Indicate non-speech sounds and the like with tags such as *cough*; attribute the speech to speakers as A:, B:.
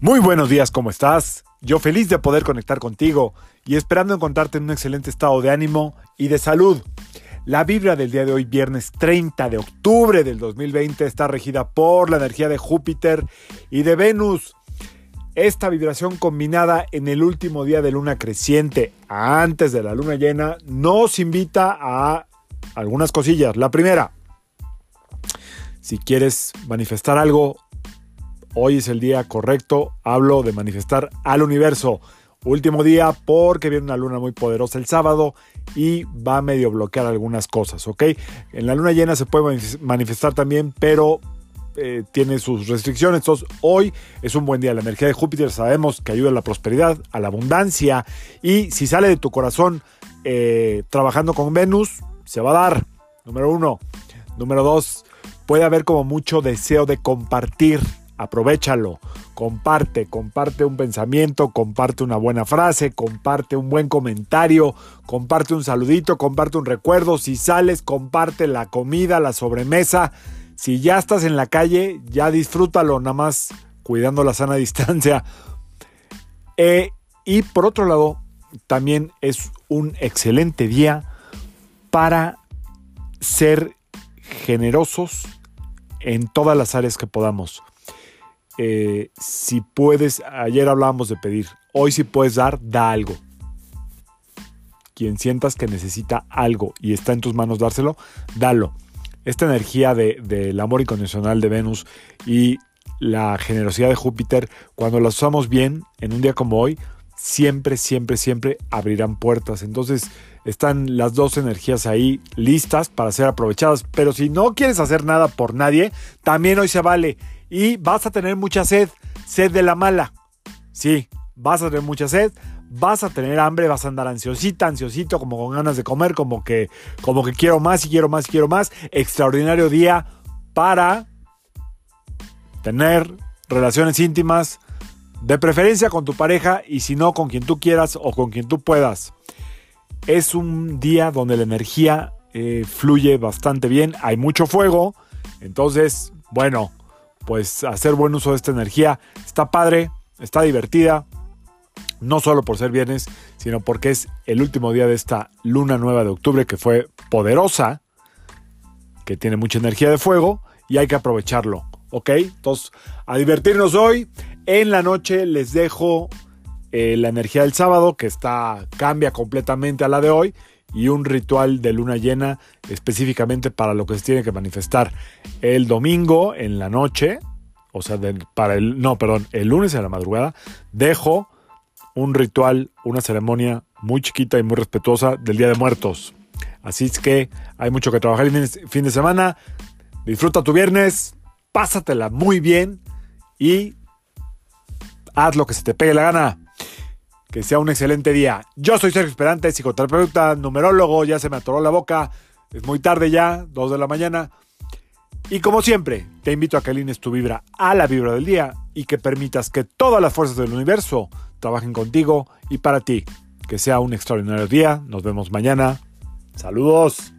A: Muy buenos días, ¿cómo estás? Yo feliz de poder conectar contigo y esperando encontrarte en un excelente estado de ánimo y de salud. La vibra del día de hoy, viernes 30 de octubre del 2020, está regida por la energía de Júpiter y de Venus. Esta vibración combinada en el último día de luna creciente, antes de la luna llena, nos invita a algunas cosillas. La primera, si quieres manifestar algo, hoy es el día correcto. Hablo de manifestar al universo. Último día porque viene una luna muy poderosa el sábado y va a medio bloquear algunas cosas, ¿ok? En la luna llena se puede manifestar también, pero eh, tiene sus restricciones. Entonces, hoy es un buen día. La energía de Júpiter sabemos que ayuda a la prosperidad, a la abundancia. Y si sale de tu corazón eh, trabajando con Venus, se va a dar. Número uno. Número dos, puede haber como mucho deseo de compartir aprovechalo, comparte, comparte un pensamiento, comparte una buena frase, comparte un buen comentario, comparte un saludito, comparte un recuerdo, si sales, comparte la comida, la sobremesa, si ya estás en la calle, ya disfrútalo, nada más cuidando la sana *laughs* distancia. Eh, y por otro lado, también es un excelente día para ser generosos en todas las áreas que podamos. Eh, si puedes, ayer hablábamos de pedir, hoy si puedes dar, da algo. Quien sientas que necesita algo y está en tus manos dárselo, dalo. Esta energía del amor incondicional de Venus y la generosidad de Júpiter, cuando la usamos bien en un día como hoy, siempre, siempre, siempre abrirán puertas. Entonces están las dos energías ahí listas para ser aprovechadas. Pero si no quieres hacer nada por nadie, también hoy se vale y vas a tener mucha sed, sed de la mala. Sí, vas a tener mucha sed, vas a tener hambre, vas a andar ansiosita, ansiosito, como con ganas de comer, como que, como que quiero más y quiero más y quiero más. Extraordinario día para tener relaciones íntimas, de preferencia con tu pareja y si no con quien tú quieras o con quien tú puedas. Es un día donde la energía eh, fluye bastante bien, hay mucho fuego, entonces, bueno, pues hacer buen uso de esta energía. Está padre, está divertida, no solo por ser viernes, sino porque es el último día de esta luna nueva de octubre que fue poderosa, que tiene mucha energía de fuego y hay que aprovecharlo, ¿ok? Entonces, a divertirnos hoy. En la noche les dejo eh, la energía del sábado, que está, cambia completamente a la de hoy y un ritual de luna llena específicamente para lo que se tiene que manifestar el domingo en la noche, o sea, para el, no, perdón, el lunes en la madrugada, dejo un ritual, una ceremonia muy chiquita y muy respetuosa del Día de Muertos. Así es que hay mucho que trabajar el fin de semana. Disfruta tu viernes, pásatela muy bien y haz lo que se te pegue la gana. Que sea un excelente día. Yo soy Sergio Esperante, psicoterapeuta, numerólogo, ya se me atoró la boca. Es muy tarde ya, 2 de la mañana. Y como siempre, te invito a que alines tu vibra a la vibra del día y que permitas que todas las fuerzas del universo trabajen contigo y para ti. Que sea un extraordinario día. Nos vemos mañana. Saludos.